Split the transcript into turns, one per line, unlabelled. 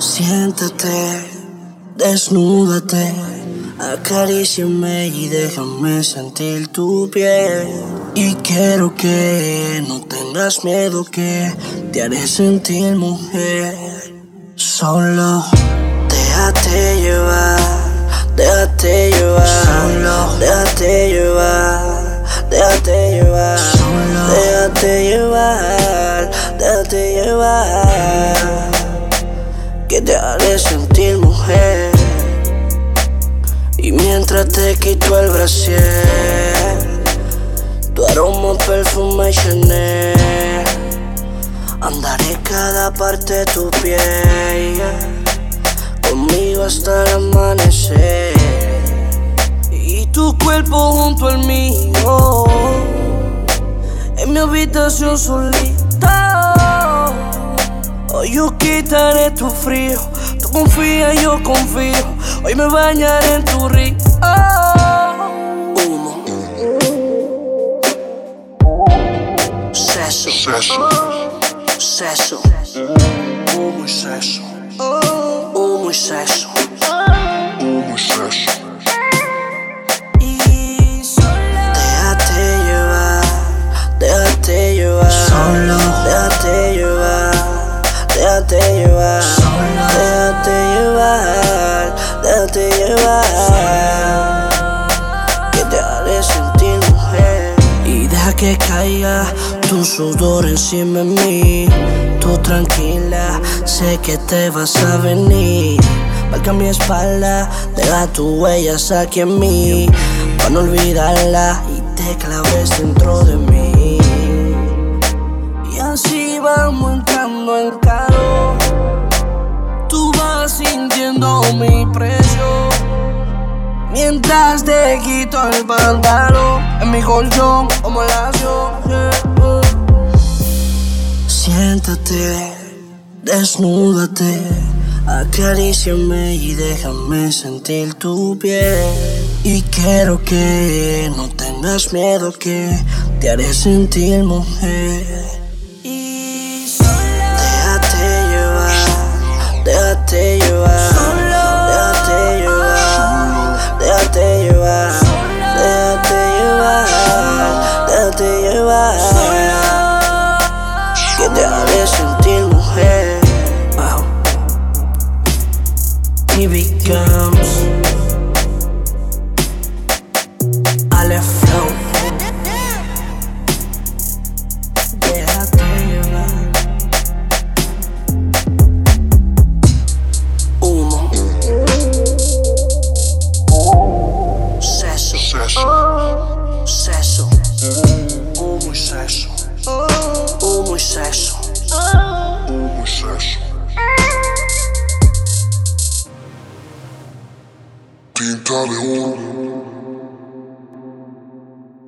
Siéntate, desnúdate, acaríciame y déjame sentir tu piel. Y quiero que no tengas miedo que te haré sentir mujer. Solo déjate llevar, déjate llevar, solo déjate llevar, déjate llevar, solo déjate llevar, déjate llevar te haré sentir mujer. Y mientras te quito el brasier, tu aroma perfume Chanel. Andaré cada parte de tu piel, conmigo hasta el amanecer. Y tu cuerpo junto al mío, en mi habitación solita. Yo quitaré tu frío, tú confía, yo confío. Hoy me bañaré en tu río. Humo. Seso. Seso. Humo y seso. Humo y seso. Déjate llevar. Que te haré sentir mujer. Y deja que caiga tu sudor encima de mí. Tú tranquila, sé que te vas a venir. Marca mi espalda, deja tus huellas aquí en mí. Para no olvidarla y te claves dentro de mí. Sintiendo mi presión. Mientras te quito el pantalón en mi colchón como la Siéntate, desnúdate, acaríciame y déjame sentir tu piel. Y quiero que no tengas miedo que te haré sentir mujer. Déjate llevar. Que te haré sentir mujer. Wow. He becomes Aleph Flow. Humo y seso.
Humo y seso. Tinta de oro.